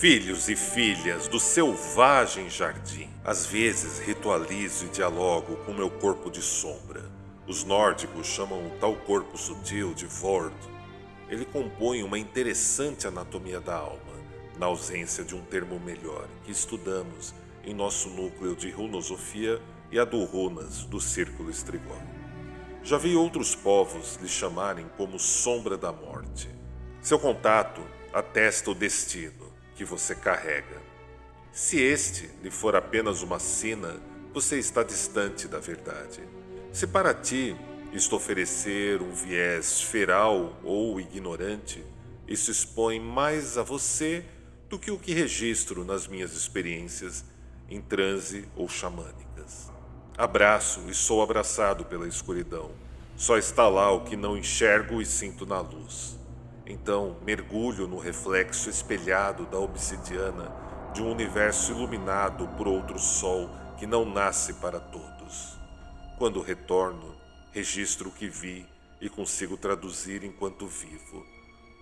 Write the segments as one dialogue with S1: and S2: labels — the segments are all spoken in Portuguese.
S1: Filhos e filhas do selvagem jardim, às vezes ritualizo e dialogo com meu corpo de sombra. Os nórdicos chamam o tal corpo sutil de Vord. Ele compõe uma interessante anatomia da alma, na ausência de um termo melhor, que estudamos em nosso núcleo de runosofia e a do runas do círculo estrigol. Já vi outros povos lhe chamarem como sombra da morte. Seu contato atesta o destino que você carrega. Se este lhe for apenas uma sina, você está distante da verdade. Se para ti isto oferecer um viés feral ou ignorante, isso expõe mais a você do que o que registro nas minhas experiências em transe ou xamânicas. Abraço e sou abraçado pela escuridão. Só está lá o que não enxergo e sinto na luz. Então mergulho no reflexo espelhado da obsidiana de um universo iluminado por outro sol que não nasce para todos. Quando retorno, registro o que vi e consigo traduzir enquanto vivo.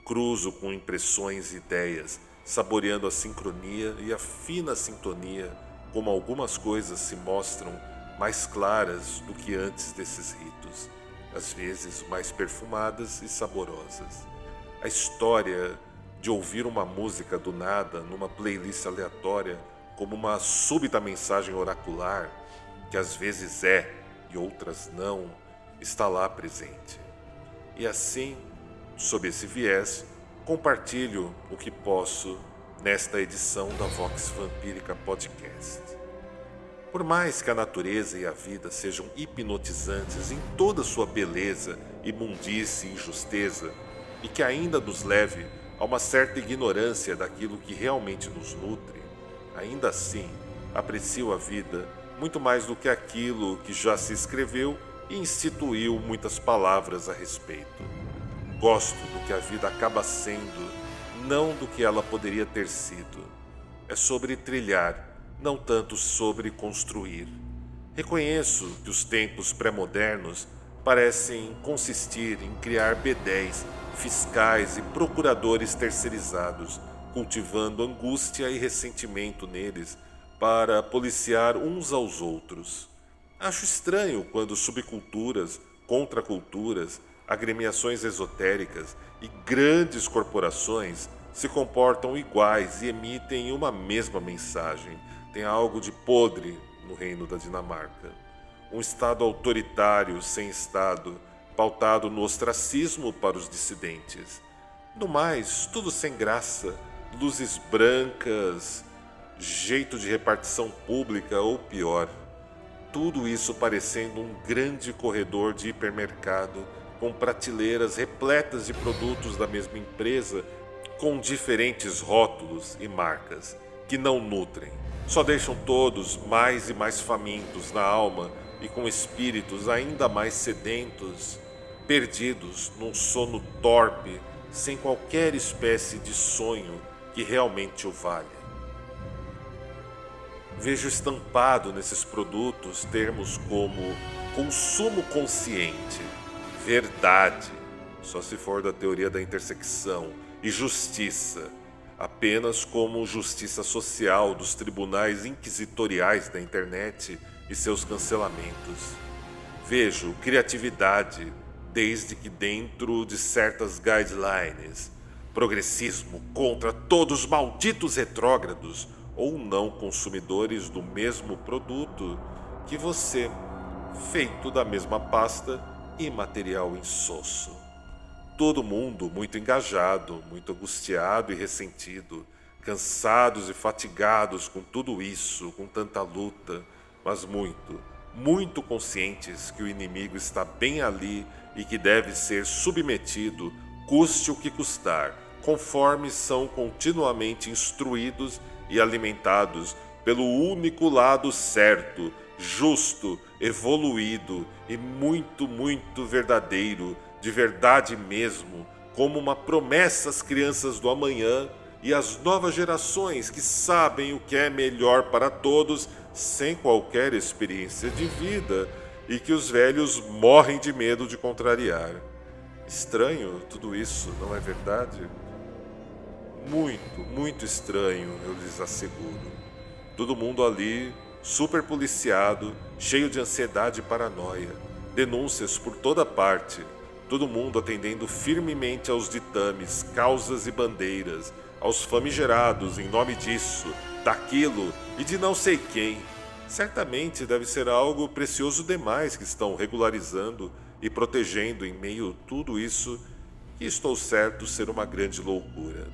S1: Cruzo com impressões e ideias, saboreando a sincronia e a fina sintonia, como algumas coisas se mostram mais claras do que antes desses ritos, às vezes mais perfumadas e saborosas a história de ouvir uma música do nada numa playlist aleatória como uma súbita mensagem oracular, que às vezes é e outras não, está lá presente. E assim, sob esse viés, compartilho o que posso nesta edição da Vox Vampírica Podcast. Por mais que a natureza e a vida sejam hipnotizantes em toda sua beleza, imundice e injusteza, e que ainda nos leve a uma certa ignorância daquilo que realmente nos nutre, ainda assim aprecio a vida muito mais do que aquilo que já se escreveu e instituiu muitas palavras a respeito. Gosto do que a vida acaba sendo, não do que ela poderia ter sido. É sobre trilhar, não tanto sobre construir. Reconheço que os tempos pré-modernos parecem consistir em criar bedéis fiscais e procuradores terceirizados, cultivando angústia e ressentimento neles para policiar uns aos outros. Acho estranho quando subculturas, contraculturas, agremiações esotéricas e grandes corporações se comportam iguais e emitem uma mesma mensagem. Tem algo de podre no reino da Dinamarca. Um Estado autoritário sem Estado pautado no ostracismo para os dissidentes. No mais, tudo sem graça, luzes brancas, jeito de repartição pública ou pior. Tudo isso parecendo um grande corredor de hipermercado com prateleiras repletas de produtos da mesma empresa com diferentes rótulos e marcas que não nutrem, só deixam todos mais e mais famintos na alma e com espíritos ainda mais sedentos perdidos num sono torpe, sem qualquer espécie de sonho que realmente o valha. Vejo estampado nesses produtos termos como consumo consciente, verdade, só se for da teoria da intersecção, e justiça, apenas como justiça social dos tribunais inquisitoriais da internet e seus cancelamentos. Vejo criatividade, desde que dentro de certas guidelines, progressismo contra todos os malditos retrógrados ou não consumidores do mesmo produto que você, feito da mesma pasta e material insosso. Todo mundo muito engajado, muito angustiado e ressentido, cansados e fatigados com tudo isso, com tanta luta, mas muito, muito conscientes que o inimigo está bem ali e que deve ser submetido, custe o que custar, conforme são continuamente instruídos e alimentados pelo único lado certo, justo, evoluído e muito, muito verdadeiro, de verdade mesmo, como uma promessa às crianças do amanhã e às novas gerações que sabem o que é melhor para todos sem qualquer experiência de vida e que os velhos morrem de medo de contrariar. Estranho tudo isso, não é verdade? Muito, muito estranho, eu lhes asseguro. Todo mundo ali, super policiado, cheio de ansiedade e paranoia, denúncias por toda parte, todo mundo atendendo firmemente aos ditames, causas e bandeiras, aos famigerados em nome disso, daquilo e de não sei quem. Certamente deve ser algo precioso demais que estão regularizando e protegendo em meio a tudo isso, que estou certo ser uma grande loucura.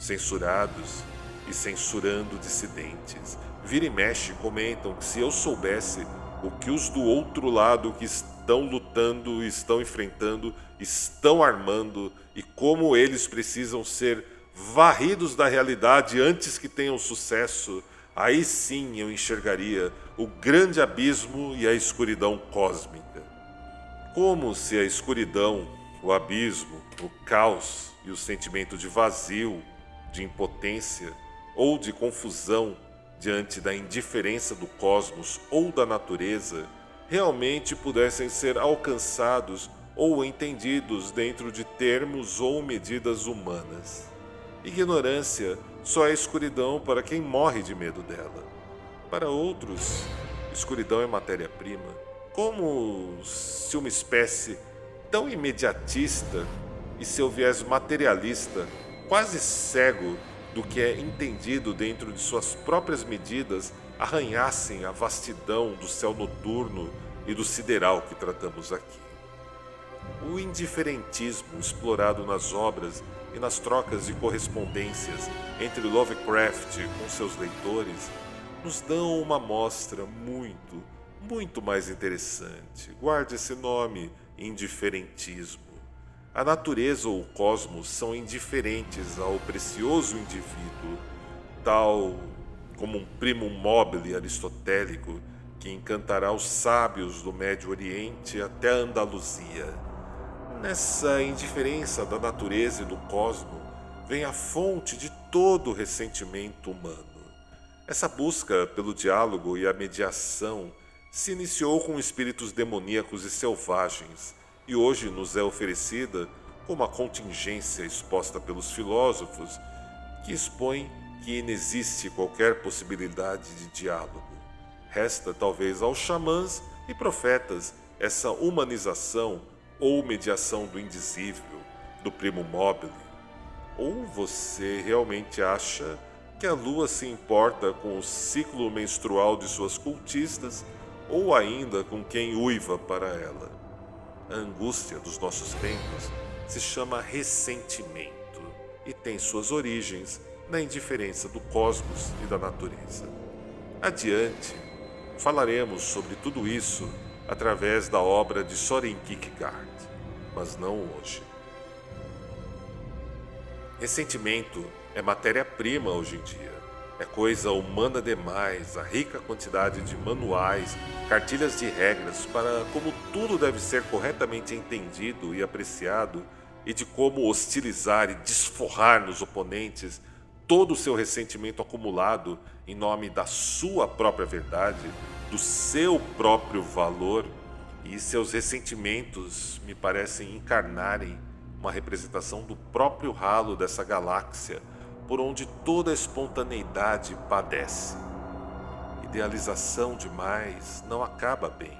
S1: Censurados e censurando dissidentes. Vira e mexe comentam que se eu soubesse o que os do outro lado que estão lutando, estão enfrentando, estão armando e como eles precisam ser varridos da realidade antes que tenham sucesso, aí sim eu enxergaria o grande abismo e a escuridão cósmica. Como se a escuridão, o abismo, o caos e o sentimento de vazio, de impotência ou de confusão diante da indiferença do cosmos ou da natureza realmente pudessem ser alcançados ou entendidos dentro de termos ou medidas humanas. Ignorância só é escuridão para quem morre de medo dela. Para outros, escuridão é matéria-prima, como se uma espécie tão imediatista e seu viés materialista, quase cego do que é entendido dentro de suas próprias medidas, arranhassem a vastidão do céu noturno e do sideral que tratamos aqui. O indiferentismo explorado nas obras e nas trocas de correspondências entre Lovecraft com seus leitores nos dão uma mostra muito, muito mais interessante. Guarde esse nome, indiferentismo. A natureza ou o cosmos são indiferentes ao precioso indivíduo, tal como um primo mobile aristotélico que encantará os sábios do Médio Oriente até a Andaluzia Nessa indiferença da natureza e do cosmo vem a fonte de todo o ressentimento humano. Essa busca pelo diálogo e a mediação se iniciou com espíritos demoníacos e selvagens e hoje nos é oferecida como a contingência exposta pelos filósofos que expõe que inexiste qualquer possibilidade de diálogo. Resta talvez aos xamãs e profetas essa humanização ou mediação do indizível, do primo mobile? Ou você realmente acha que a lua se importa com o ciclo menstrual de suas cultistas ou ainda com quem uiva para ela? A angústia dos nossos tempos se chama ressentimento e tem suas origens na indiferença do cosmos e da natureza. Adiante, falaremos sobre tudo isso através da obra de Soren Kierkegaard, mas não hoje. Ressentimento é matéria-prima hoje em dia. É coisa humana demais a rica quantidade de manuais, cartilhas de regras para como tudo deve ser corretamente entendido e apreciado e de como hostilizar e desforrar nos oponentes todo o seu ressentimento acumulado em nome da sua própria verdade do seu próprio valor e seus ressentimentos me parecem encarnarem uma representação do próprio ralo dessa galáxia por onde toda espontaneidade padece. Idealização demais não acaba bem.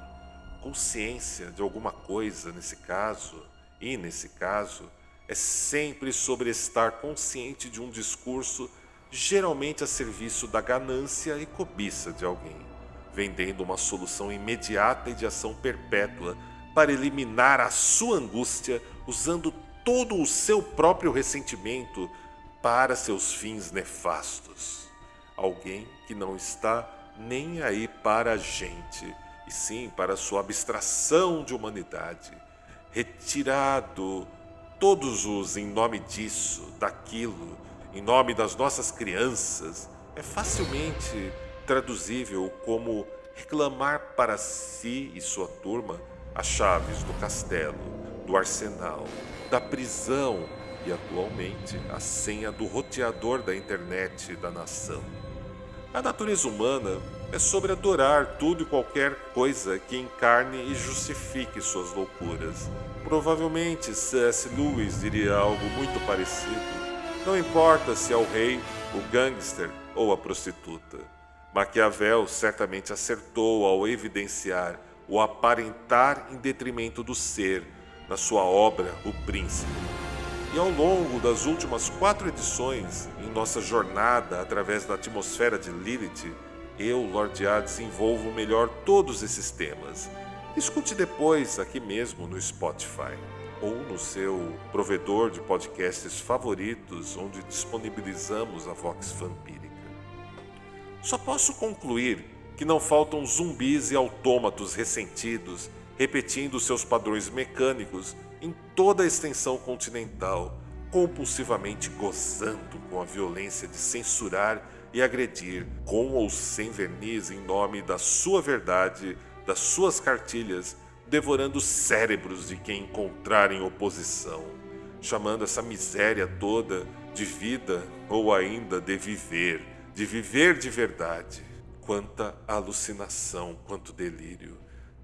S1: Consciência de alguma coisa nesse caso, e nesse caso, é sempre sobre estar consciente de um discurso geralmente a serviço da ganância e cobiça de alguém vendendo uma solução imediata e de ação perpétua para eliminar a sua angústia usando todo o seu próprio ressentimento para seus fins nefastos. Alguém que não está nem aí para a gente, e sim para sua abstração de humanidade, retirado todos os em nome disso, daquilo, em nome das nossas crianças, é facilmente traduzível como reclamar para si e sua turma as chaves do castelo, do arsenal, da prisão e atualmente a senha do roteador da internet da nação. A natureza humana é sobre adorar tudo e qualquer coisa que encarne e justifique suas loucuras. Provavelmente C.S. Lewis diria algo muito parecido. Não importa se é o rei, o gangster ou a prostituta. Maquiavel certamente acertou ao evidenciar o aparentar em detrimento do ser na sua obra O Príncipe. E ao longo das últimas quatro edições, em nossa jornada através da atmosfera de Lilith, eu, Lord A, desenvolvo melhor todos esses temas. Escute depois aqui mesmo no Spotify ou no seu provedor de podcasts favoritos, onde disponibilizamos a Vox Vampírica. Só posso concluir que não faltam zumbis e autômatos ressentidos repetindo seus padrões mecânicos em toda a extensão continental, compulsivamente gozando com a violência de censurar e agredir, com ou sem verniz, em nome da sua verdade, das suas cartilhas, devorando cérebros de quem encontrarem oposição, chamando essa miséria toda de vida ou ainda de viver, de viver de verdade. Quanta alucinação, quanto delírio.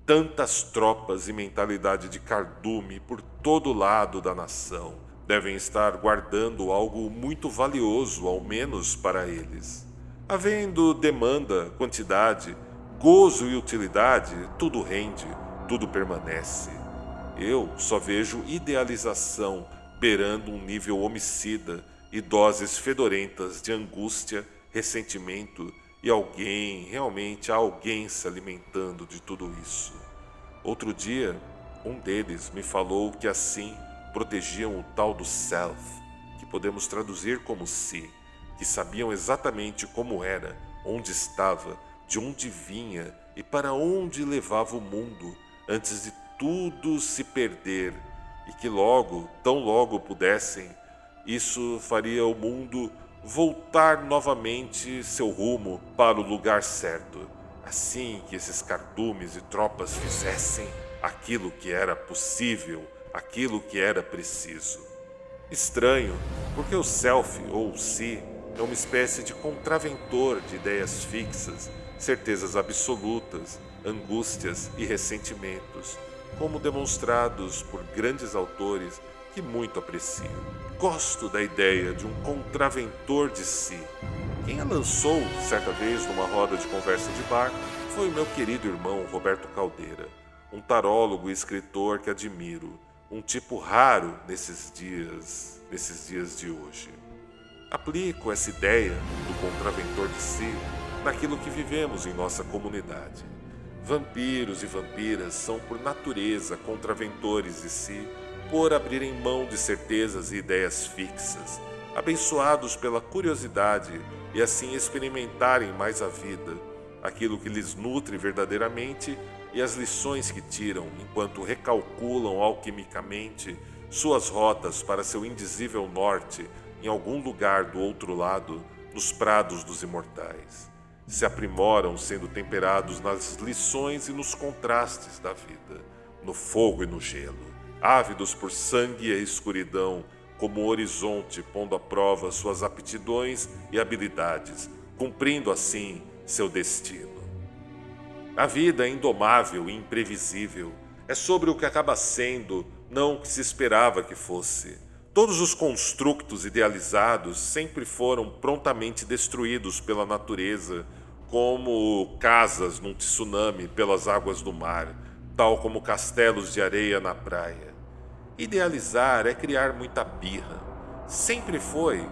S1: Tantas tropas e mentalidade de cardume por todo lado da nação devem estar guardando algo muito valioso, ao menos para eles. Havendo demanda, quantidade, gozo e utilidade, tudo rende, tudo permanece. Eu só vejo idealização beirando um nível homicida e doses fedorentas de angústia, ressentimento e alguém, realmente alguém se alimentando de tudo isso. Outro dia, um deles me falou que assim protegiam o tal do self, que podemos traduzir como si, que sabiam exatamente como era, onde estava, de onde vinha e para onde levava o mundo antes de tudo se perder, e que logo, tão logo pudessem, isso faria o mundo voltar novamente seu rumo para o lugar certo, assim que esses cardumes e tropas fizessem aquilo que era possível, aquilo que era preciso. Estranho, porque o self ou o si é uma espécie de contraventor de ideias fixas, certezas absolutas, angústias e ressentimentos, como demonstrados por grandes autores que muito aprecio. Gosto da ideia de um contraventor de si. Quem a lançou certa vez numa roda de conversa de bar foi o meu querido irmão Roberto Caldeira, um tarólogo e escritor que admiro, um tipo raro nesses dias, nesses dias de hoje. Aplico essa ideia do contraventor de si naquilo que vivemos em nossa comunidade. Vampiros e vampiras são por natureza contraventores de si por abrirem mão de certezas e ideias fixas, abençoados pela curiosidade e assim experimentarem mais a vida, aquilo que lhes nutre verdadeiramente e as lições que tiram enquanto recalculam alquimicamente suas rotas para seu indizível norte em algum lugar do outro lado, nos prados dos imortais. Se aprimoram sendo temperados nas lições e nos contrastes da vida, no fogo e no gelo ávidos por sangue e escuridão, como horizonte pondo à prova suas aptidões e habilidades, cumprindo assim seu destino. A vida é indomável e imprevisível. É sobre o que acaba sendo, não o que se esperava que fosse. Todos os construtos idealizados sempre foram prontamente destruídos pela natureza, como casas num tsunami pelas águas do mar, tal como castelos de areia na praia. Idealizar é criar muita birra. Sempre foi.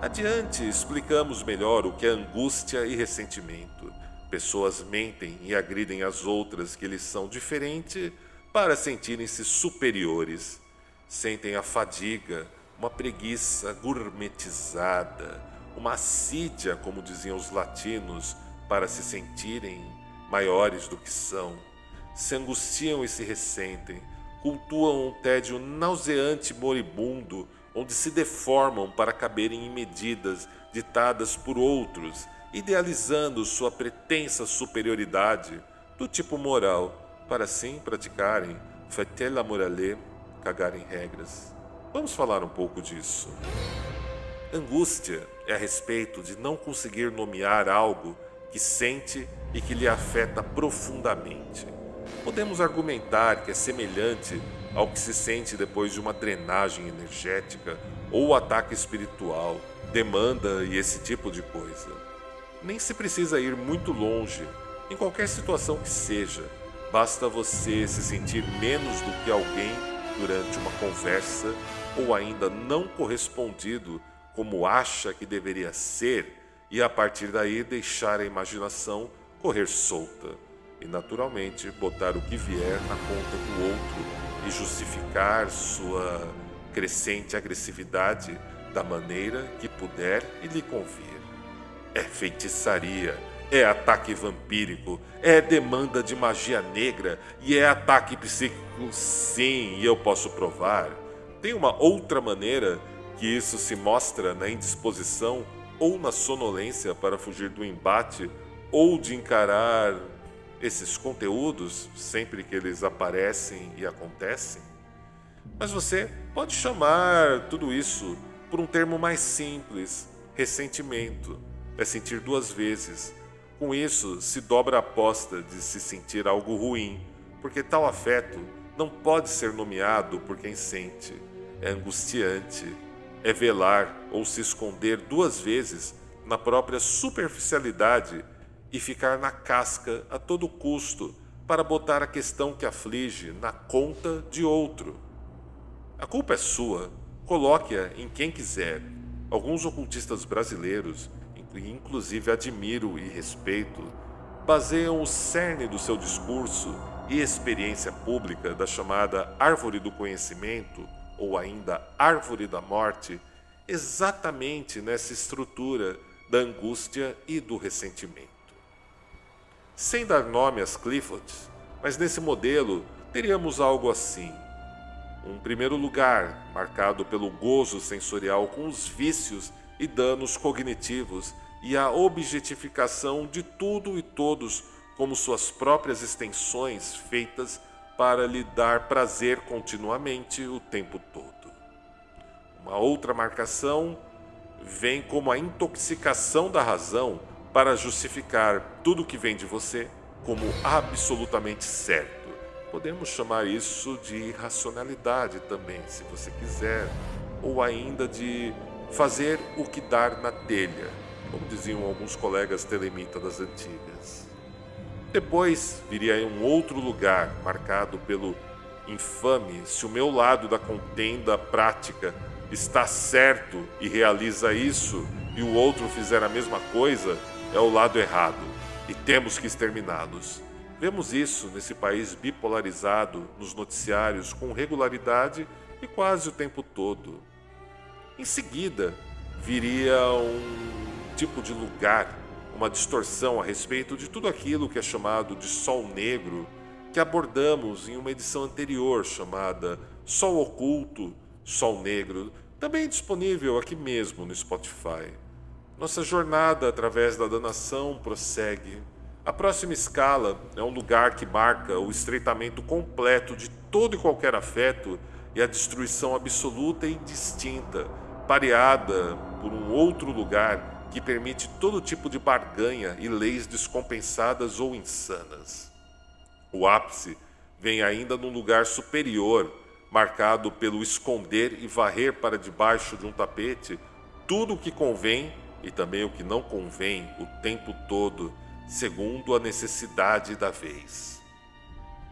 S1: Adiante explicamos melhor o que é angústia e ressentimento. Pessoas mentem e agridem as outras que lhes são diferentes para sentirem-se superiores. Sentem a fadiga, uma preguiça gourmetizada, uma assídia, como diziam os latinos, para se sentirem maiores do que são. Se angustiam e se ressentem, cultuam um tédio nauseante moribundo, onde se deformam para caberem em medidas ditadas por outros, idealizando sua pretensa superioridade do tipo moral, para assim praticarem fatela morale, cagarem regras. Vamos falar um pouco disso. Angústia é a respeito de não conseguir nomear algo que sente e que lhe afeta profundamente. Podemos argumentar que é semelhante ao que se sente depois de uma drenagem energética ou ataque espiritual, demanda e esse tipo de coisa. Nem se precisa ir muito longe, em qualquer situação que seja, basta você se sentir menos do que alguém durante uma conversa ou ainda não correspondido como acha que deveria ser e a partir daí deixar a imaginação correr solta e naturalmente botar o que vier na conta do outro e justificar sua crescente agressividade da maneira que puder e lhe convir. É feitiçaria, é ataque vampírico, é demanda de magia negra e é ataque psíquico, sim, e eu posso provar. Tem uma outra maneira que isso se mostra na indisposição ou na sonolência para fugir do embate ou de encarar esses conteúdos sempre que eles aparecem e acontecem? Mas você pode chamar tudo isso por um termo mais simples: ressentimento. É sentir duas vezes. Com isso, se dobra a aposta de se sentir algo ruim, porque tal afeto não pode ser nomeado por quem sente. É angustiante, é velar ou se esconder duas vezes na própria superficialidade e ficar na casca a todo custo para botar a questão que aflige na conta de outro. A culpa é sua, coloque-a em quem quiser. Alguns ocultistas brasileiros, inclusive admiro e respeito, baseiam o cerne do seu discurso e experiência pública da chamada árvore do conhecimento ou ainda árvore da morte, exatamente nessa estrutura da angústia e do ressentimento. Sem dar nome às Cliffords, mas nesse modelo teríamos algo assim. Um primeiro lugar marcado pelo gozo sensorial com os vícios e danos cognitivos e a objetificação de tudo e todos como suas próprias extensões feitas para lhe dar prazer continuamente o tempo todo. Uma outra marcação vem como a intoxicação da razão para justificar tudo que vem de você como absolutamente certo. Podemos chamar isso de irracionalidade também, se você quiser, ou ainda de fazer o que dar na telha, como diziam alguns colegas telemitas das antigas. Depois viria um outro lugar marcado pelo infame se o meu lado da contenda prática está certo e realiza isso e o outro fizer a mesma coisa, é o lado errado e temos que exterminá-los. Vemos isso nesse país bipolarizado nos noticiários com regularidade e quase o tempo todo. Em seguida, viria um tipo de lugar uma distorção a respeito de tudo aquilo que é chamado de Sol Negro, que abordamos em uma edição anterior chamada Sol Oculto, Sol Negro, também disponível aqui mesmo no Spotify. Nossa jornada através da danação prossegue. A próxima escala é um lugar que marca o estreitamento completo de todo e qualquer afeto e a destruição absoluta e distinta, pareada por um outro lugar que permite todo tipo de barganha e leis descompensadas ou insanas. O ápice vem ainda num lugar superior, marcado pelo esconder e varrer para debaixo de um tapete tudo o que convém e também o que não convém o tempo todo, segundo a necessidade da vez.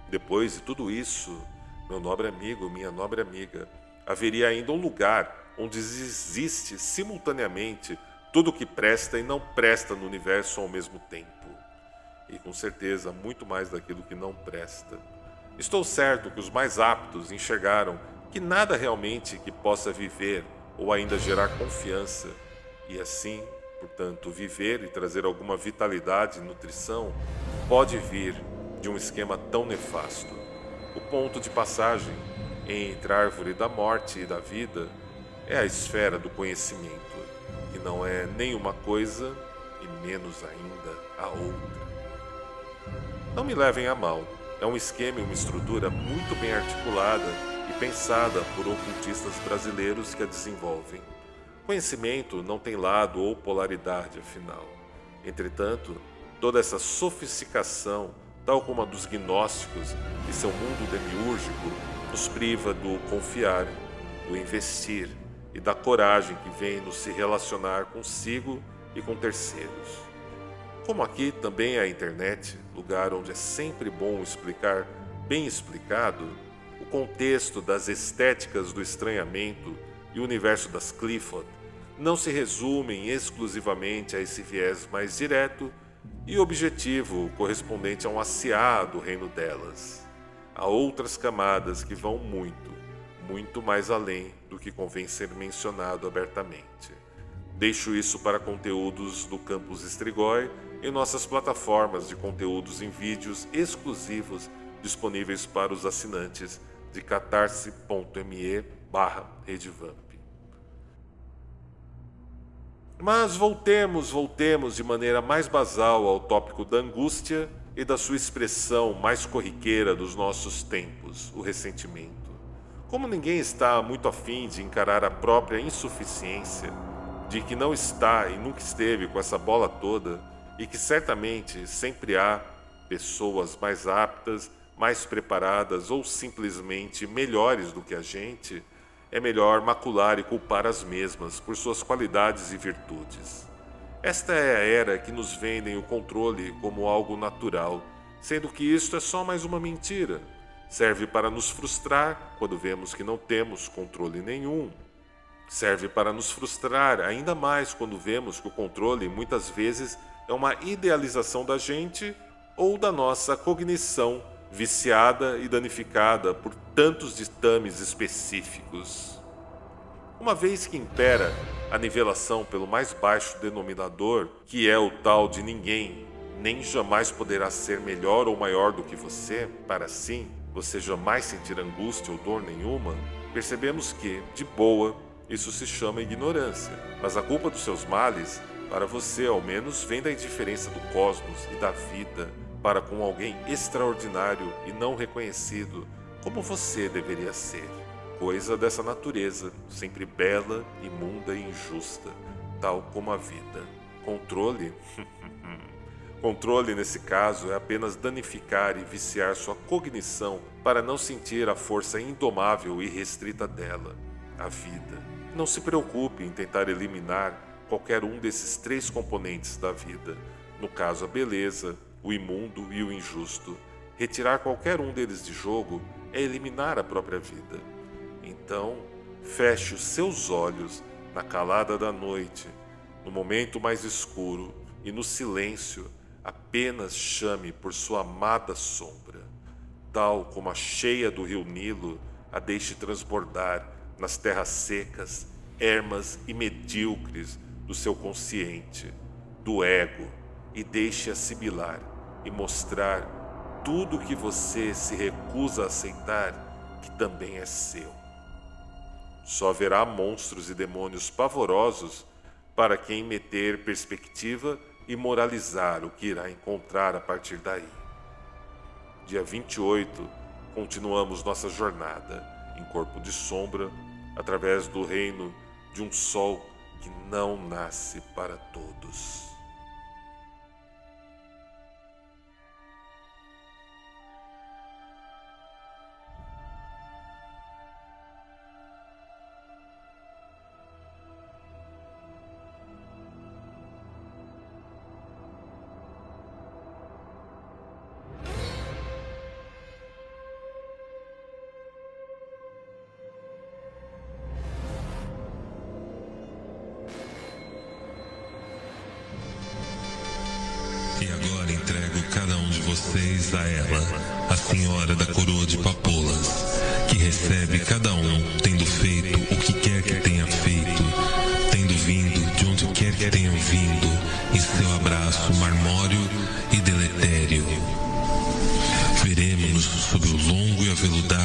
S1: Depois de tudo isso, meu nobre amigo, minha nobre amiga, haveria ainda um lugar onde existe simultaneamente tudo que presta e não presta no universo ao mesmo tempo. E com certeza, muito mais daquilo que não presta. Estou certo que os mais aptos enxergaram que nada realmente que possa viver ou ainda gerar confiança e assim, portanto, viver e trazer alguma vitalidade e nutrição, pode vir de um esquema tão nefasto. O ponto de passagem entre a árvore da morte e da vida é a esfera do conhecimento, que não é nenhuma coisa e menos ainda a outra. Não me levem a mal, é um esquema e uma estrutura muito bem articulada e pensada por ocultistas brasileiros que a desenvolvem. Conhecimento não tem lado ou polaridade, afinal. Entretanto, toda essa sofisticação, tal como a dos gnósticos e seu mundo demiúrgico, nos priva do confiar, do investir e da coragem que vem nos se relacionar consigo e com terceiros. Como aqui também a internet, lugar onde é sempre bom explicar bem explicado o contexto das estéticas do estranhamento e o universo das Clifford, não se resumem exclusivamente a esse viés mais direto e objetivo correspondente a um aciá do reino delas. Há outras camadas que vão muito, muito mais além do que convém ser mencionado abertamente. Deixo isso para conteúdos do campus Estrigói em nossas plataformas de conteúdos em vídeos exclusivos disponíveis para os assinantes de catarse.me barra redvamp. Mas voltemos, voltemos de maneira mais basal ao tópico da angústia e da sua expressão mais corriqueira dos nossos tempos, o ressentimento. Como ninguém está muito afim de encarar a própria insuficiência, de que não está e nunca esteve com essa bola toda, e que certamente sempre há pessoas mais aptas, mais preparadas ou simplesmente melhores do que a gente, é melhor macular e culpar as mesmas por suas qualidades e virtudes. Esta é a era que nos vendem o controle como algo natural, sendo que isto é só mais uma mentira. Serve para nos frustrar quando vemos que não temos controle nenhum. Serve para nos frustrar ainda mais quando vemos que o controle muitas vezes é uma idealização da gente ou da nossa cognição viciada e danificada por tantos ditames específicos. Uma vez que impera a nivelação pelo mais baixo denominador, que é o tal de ninguém, nem jamais poderá ser melhor ou maior do que você, para assim você jamais sentir angústia ou dor nenhuma, percebemos que, de boa, isso se chama ignorância. Mas a culpa dos seus males para você, ao menos, vem da indiferença do cosmos e da vida para com alguém extraordinário e não reconhecido como você deveria ser. Coisa dessa natureza, sempre bela, imunda e injusta, tal como a vida. Controle? Controle, nesse caso, é apenas danificar e viciar sua cognição para não sentir a força indomável e restrita dela, a vida. Não se preocupe em tentar eliminar qualquer um desses três componentes da vida, no caso a beleza, o imundo e o injusto. Retirar qualquer um deles de jogo é eliminar a própria vida. Então, feche os seus olhos na calada da noite, no momento mais escuro e no silêncio, apenas chame por sua amada sombra, tal como a cheia do rio Nilo a deixe transbordar nas terras secas, ermas e medíocres do seu consciente, do ego, e deixe assimilar e mostrar tudo o que você se recusa a aceitar que também é seu. Só haverá monstros e demônios pavorosos para quem meter perspectiva e moralizar o que irá encontrar a partir daí. Dia 28, continuamos nossa jornada em corpo de sombra através do reino de um sol que não nasce para todos. vindo em seu abraço marmório e deletério. veremos sobre o longo e aveludado